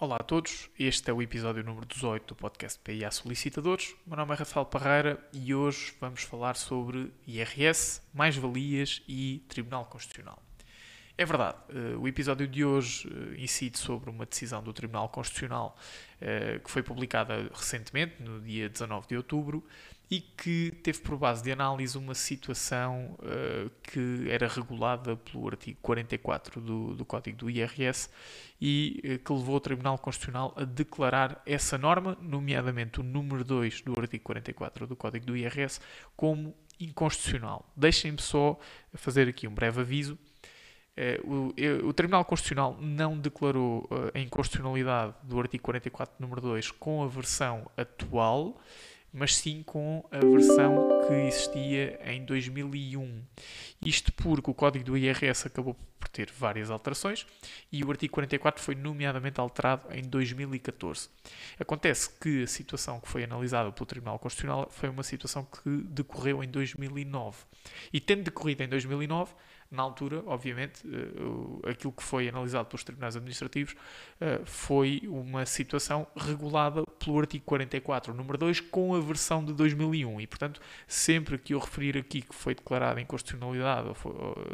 Olá a todos, este é o episódio número 18 do podcast PIA Solicitadores. O meu nome é Rafael Parreira e hoje vamos falar sobre IRS, mais-valias e Tribunal Constitucional. É verdade, eh, o episódio de hoje eh, incide sobre uma decisão do Tribunal Constitucional eh, que foi publicada recentemente, no dia 19 de outubro, e que teve por base de análise uma situação uh, que era regulada pelo artigo 44 do, do Código do IRS e uh, que levou o Tribunal Constitucional a declarar essa norma, nomeadamente o número 2 do artigo 44 do Código do IRS, como inconstitucional. Deixem-me só fazer aqui um breve aviso. Uh, o, o, Tribunal Constitucional não declarou a inconstitucionalidade do artigo 44, número 2, com a versão atual mas sim com a versão que existia em 2001. Isto porque o código do IRS acabou por ter várias alterações e o artigo 44 foi nomeadamente alterado em 2014. Acontece que a situação que foi analisada pelo Tribunal Constitucional foi uma situação que decorreu em 2009. E tendo decorrido em 2009, na altura, obviamente, uh, aquilo que foi analisado pelos tribunais administrativos uh, foi uma situação regulada pelo artigo 44, número 2, com a versão de 2001. E, portanto, sempre que eu referir aqui que foi declarada inconstitucionalidade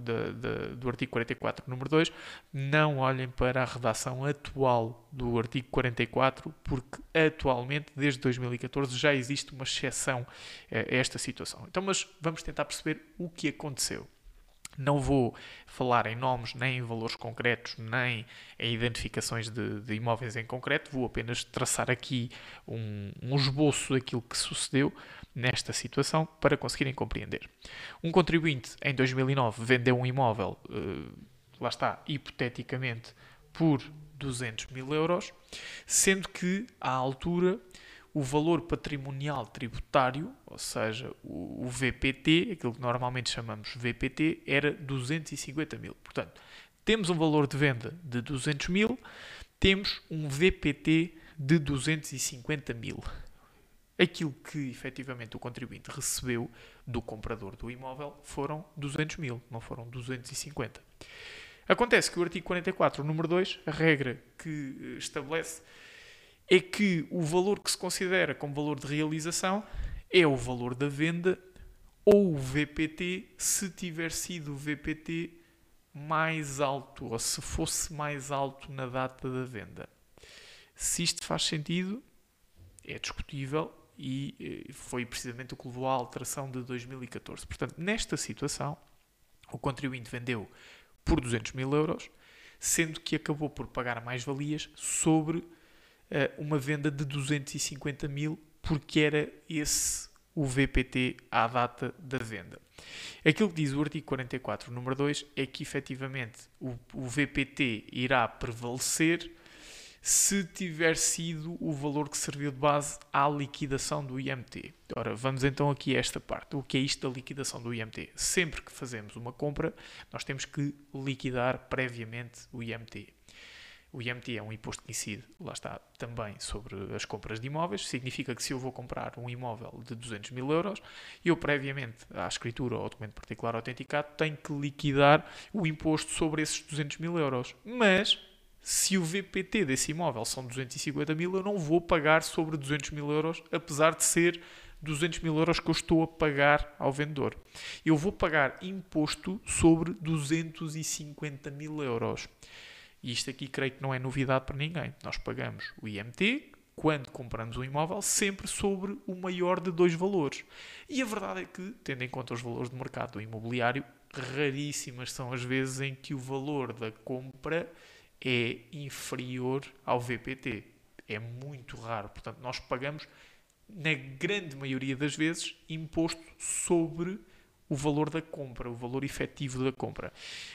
de, de, do artigo 44, número 2, não olhem para a redação atual do artigo 44, porque atualmente, desde 2014, já existe uma exceção a esta situação. Então, mas vamos tentar perceber o que aconteceu. Não vou falar em nomes, nem em valores concretos, nem em identificações de, de imóveis em concreto, vou apenas traçar aqui um, um, esboço daquilo que sucedeu nesta situação para conseguirem compreender. Um contribuinte em 2009 vendeu um imóvel, uh, lá está, hipoteticamente, por 200 mil euros, sendo que, à altura, o valor patrimonial tributário, ou seja, o, VPT, aquilo que normalmente chamamos VPT, era 250 mil. Portanto, temos um valor de venda de 200 mil, temos um VPT de 250 mil. Aquilo que efetivamente o contribuinte recebeu do comprador do imóvel foram 200 mil, não foram 250. Acontece que o artigo 44, número 2, a regra que estabelece é que o valor que se considera como valor de realização é o valor da venda ou o VPT se tiver sido o VPT mais alto ou se fosse mais alto na data da venda. Se isto faz sentido, é discutível e eh, foi precisamente o que levou à alteração de 2014. Portanto, nesta situação, o contribuinte vendeu por 200 mil euros, sendo que acabou por pagar mais-valias sobre uh, uma venda de 250 mil, porque era esse o VPT à data da venda. Aquilo que diz o artigo 44, número 2, é que efetivamente o, o VPT irá prevalecer se tiver sido o valor que serviu de base à liquidação do IMT. Ora, vamos então aqui a esta parte. O que é isto da liquidação do IMT? Sempre que fazemos uma compra, nós temos que liquidar previamente o IMT. O IMT é um imposto que incide, lá está, também sobre as compras de imóveis. Significa que se eu vou comprar um imóvel de 200 mil euros, eu previamente à escritura ou documento particular autenticado tenho que liquidar o imposto sobre esses 200 mil euros. Mas se o VPT desse imóvel são 250 mil, eu não vou pagar sobre 200 mil euros, apesar de ser 200 mil euros que eu estou a pagar ao vendedor. Eu vou pagar imposto sobre 250 mil euros. E isto aqui creio que não é novidade para ninguém. Nós pagamos o IMT quando compramos um imóvel sempre sobre o maior de dois valores. E a verdade é que, tendo em conta os valores de mercado do imobiliário, raríssimas são as vezes em que o valor da compra é inferior ao VPT. É muito raro. Portanto, nós pagamos, na grande maioria das vezes, imposto sobre o valor da compra, o valor efetivo da compra.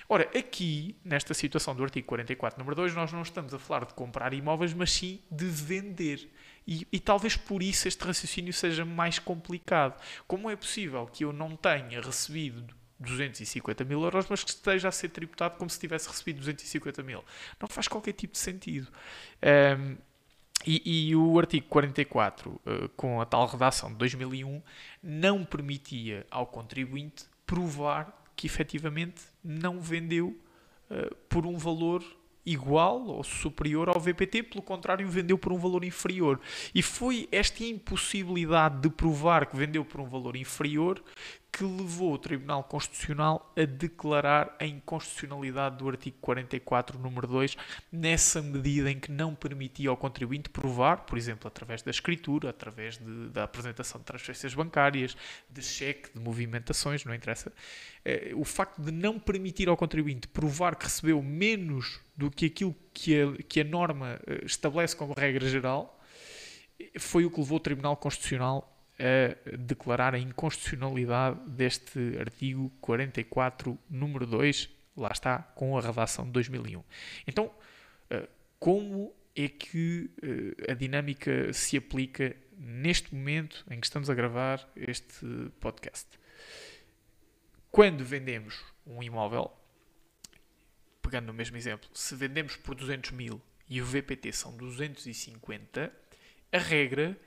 Ora, aqui, nesta situação do artigo 44, número 2, nós não estamos a falar de comprar imóveis, mas sim de vender. E, e, talvez por isso este raciocínio seja mais complicado. Como é possível que eu não tenha recebido 250 mil euros, mas que esteja a ser tributado como se tivesse recebido 250 mil? Não faz qualquer tipo de sentido. Um, e, e, o artigo 44, uh, eh, com a tal redação de 2001, não permitia ao contribuinte provar que efetivamente não vendeu uh, por um valor igual ou superior ao VPT, pelo contrário, vendeu por um valor inferior. E foi esta impossibilidade de provar que vendeu por um valor inferior que levou o Tribunal Constitucional a declarar a inconstitucionalidade do artigo 44, número 2, nessa medida em que não permitia ao contribuinte provar, por exemplo, através da escritura, através de, da apresentação de transferências bancárias, de cheque, de movimentações, não interessa, eh, o facto de não permitir ao contribuinte provar que recebeu menos do que aquilo que a, que a norma eh, estabelece como regra geral, foi o que levou o Tribunal Constitucional a declarar a inconstitucionalidade deste artigo 44, número 2, lá está, com a redação de 2001. Então, eh, como é que eh, a dinâmica se aplica neste momento em que estamos a gravar este podcast? Quando vendemos um imóvel, pegando o mesmo exemplo, se vendemos por 200 mil e o VPT são 250, a regra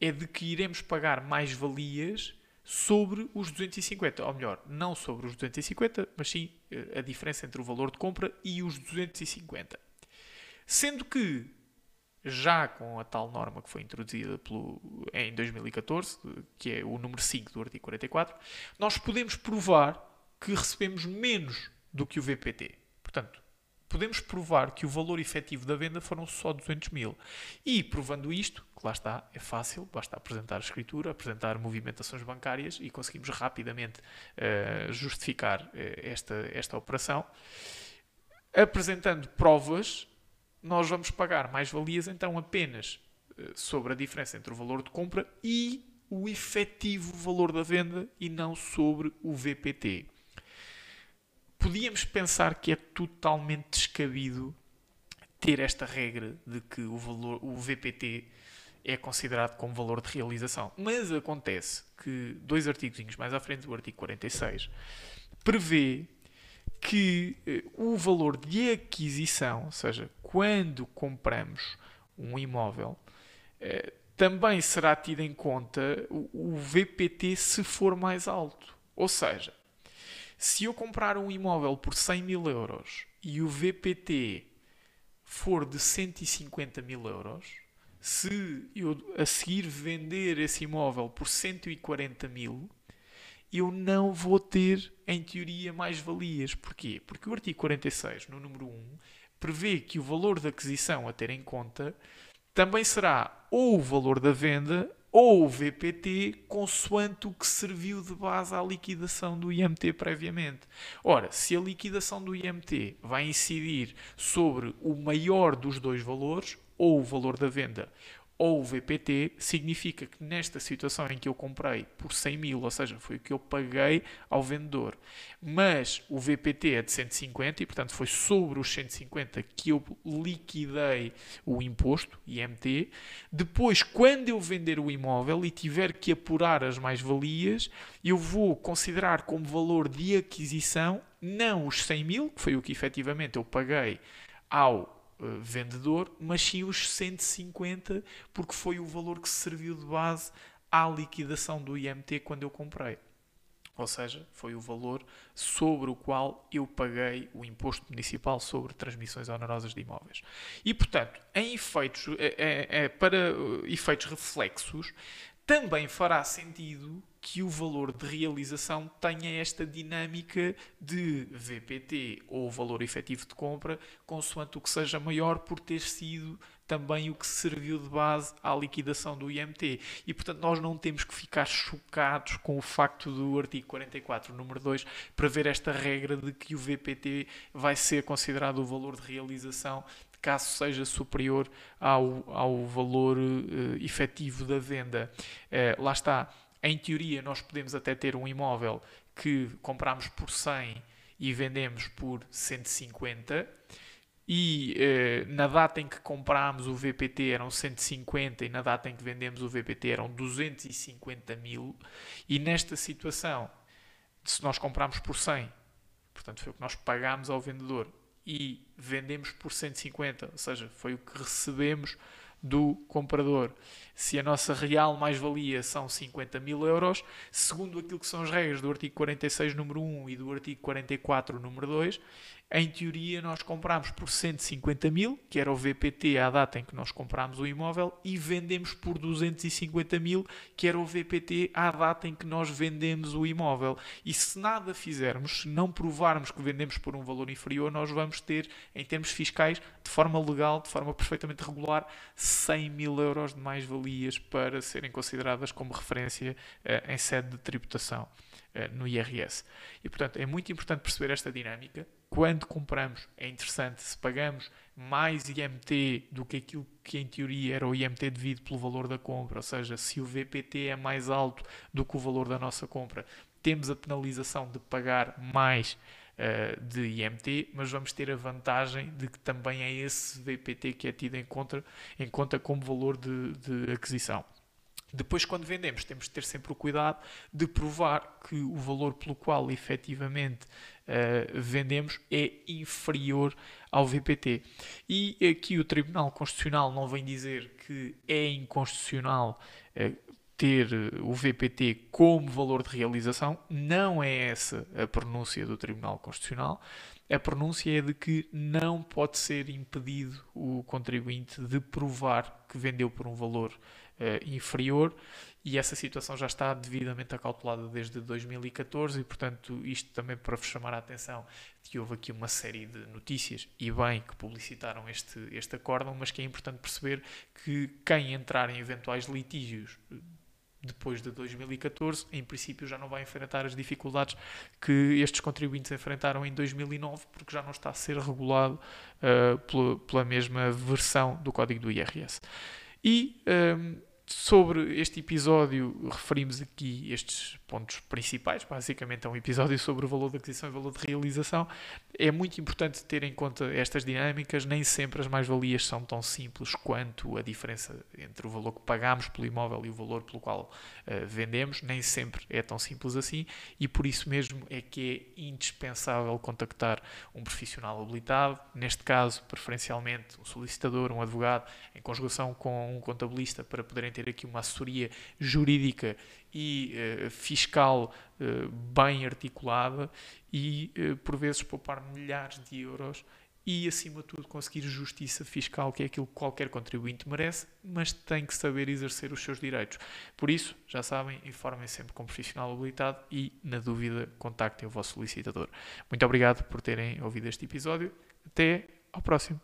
é de que iremos pagar mais valias sobre os 250, ou melhor, não sobre os 250, mas sim eh, a diferença entre o valor de compra e os 250. Sendo que já com a tal norma que foi introduzida pelo, em 2014, que é o número 5 do artigo 44, nós podemos provar que recebemos menos do que o VPT. Portanto, podemos provar que o valor efetivo da venda foram só 200 mil. E provando isto, que lá está, é fácil, basta apresentar a escritura, apresentar movimentações bancárias e conseguimos rapidamente uh, justificar uh, esta, esta operação. Apresentando provas, nós vamos pagar mais-valias então apenas uh, sobre a diferença entre o valor de compra e o efetivo valor da venda e não sobre o VPT podíamos pensar que é totalmente descabido ter esta regra de que o valor, o VPT é considerado como valor de realização. Mas acontece que dois artigos mais à frente, o artigo 46, prevê que eh, o valor de aquisição, ou seja, quando compramos um imóvel, eh, também será tido em conta o, o VPT se for mais alto. Ou seja, se eu comprar um imóvel por 100 mil euros e o VPT for de 150 mil euros, se eu a seguir vender esse imóvel por 140 mil, eu não vou ter, em teoria, mais valias. Porquê? Porque o artigo 46, no número 1, prevê que o valor da aquisição a ter em conta também será ou o valor da venda ou o VPT consoante o que serviu de base à liquidação do IMT previamente. Ora, se a liquidação do IMT vai incidir sobre o maior dos dois valores, ou o valor da venda, ou o VPT, significa que nesta situação em que eu comprei por 100 mil, ou seja, foi o que eu paguei ao vendedor, mas o VPT é de 150 e, portanto, foi sobre os 150 que eu liquidei o imposto, IMT. Depois, quando eu vender o imóvel e tiver que apurar as mais-valias, eu vou considerar como valor de aquisição não os 100 mil, que foi o que efetivamente eu paguei ao eh, vendedor, mas sim os 150, porque foi o valor que serviu de base à liquidação do IMT quando eu comprei. Ou seja, foi o valor sobre o qual eu paguei o imposto municipal sobre transmissões onerosas de imóveis. E, portanto, em efeitos, é, é, para efeitos reflexos, também fará sentido que o valor de realização tenha esta dinâmica de VPT ou valor efetivo de compra, consoante o que seja maior, por ter sido também o que serviu de base à liquidação do IMT. E, portanto, nós não temos que ficar chocados com o facto do artigo 44, número 2, prever esta regra de que o VPT vai ser considerado o valor de realização caso seja superior ao, ao valor uh, efetivo da venda. Uh, lá está, em teoria, nós podemos até ter um imóvel que compramos por 100 e vendemos por 150 e eh, na data em que comprámos o VPT eram 150 e na data em que vendemos o VPT eram 250 mil e nesta situação se nós compramos por 100 portanto foi o que nós pagámos ao vendedor e vendemos por 150, ou seja, foi o que recebemos do comprador. Se a nossa real mais-valia são 50 mil euros, segundo aquilo que são as regras do artigo 46, número 1 e do artigo 44, número 2, em teoria, nós comprámos por 150 mil, que era o VPT à data em que nós comprámos o imóvel, e vendemos por 250 mil, que era o VPT à data em que nós vendemos o imóvel. E se nada fizermos, se não provarmos que vendemos por um valor inferior, nós vamos ter, em termos fiscais, de forma legal, de forma perfeitamente regular, 100 mil euros de mais-valias para serem consideradas como referência eh, em sede de tributação no IRS. E, portanto, é muito importante perceber esta dinâmica quando compramos, é interessante, se pagamos mais IMT do que aquilo que em teoria era o IMT devido pelo valor da compra, ou seja, se o VPT é mais alto do que o valor da nossa compra, temos a penalização de pagar mais uh, de IMT, mas vamos ter a vantagem de que também é esse VPT que é tido em conta, em conta como valor de, de aquisição. Depois, quando vendemos, temos de ter sempre o cuidado de provar que o valor pelo qual efetivamente uh, vendemos é inferior ao VPT. E aqui o Tribunal Constitucional não vem dizer que é inconstitucional uh, ter o VPT como valor de realização, não é essa a pronúncia do Tribunal Constitucional. A pronúncia é de que não pode ser impedido o contribuinte de provar que vendeu por um valor uh, inferior e essa situação já está devidamente acautelada desde 2014 e, portanto, isto também para vos chamar a atenção que houve aqui uma série de notícias, e bem, que publicitaram este, este acórdão, mas que é importante perceber que quem entrar em eventuais litígios depois de 2014, em princípio já não vai enfrentar as dificuldades que estes contribuintes enfrentaram em 2009, porque já não está a ser regulado uh, pela, pela mesma versão do código do IRS. E um, ehm, sobre este episódio, referimos aqui estes pontos principais. Basicamente, é um episódio sobre o valor de aquisição e valor de realização. É muito importante ter em conta estas dinâmicas. Nem sempre as mais-valias são tão simples quanto a diferença entre o valor que pagamos pelo imóvel e o valor pelo qual uh, vendemos. Nem sempre é tão simples assim e por isso mesmo é que é indispensável contactar um profissional habilitado. Neste caso, preferencialmente, um solicitador, um advogado, em conjugação com um contabilista, para poderem ter aqui uma assessoria jurídica e uh, fiscal uh, bem articulada e, uh, por vezes, poupar milhares de euros e, acima de tudo, conseguir justiça fiscal, que é aquilo que qualquer contribuinte merece, mas tem que saber exercer os seus direitos. Por isso, já sabem, informem sempre com um profissional habilitado e, na dúvida, contactem o vosso solicitador. Muito obrigado por terem ouvido este episódio. Até ao próximo.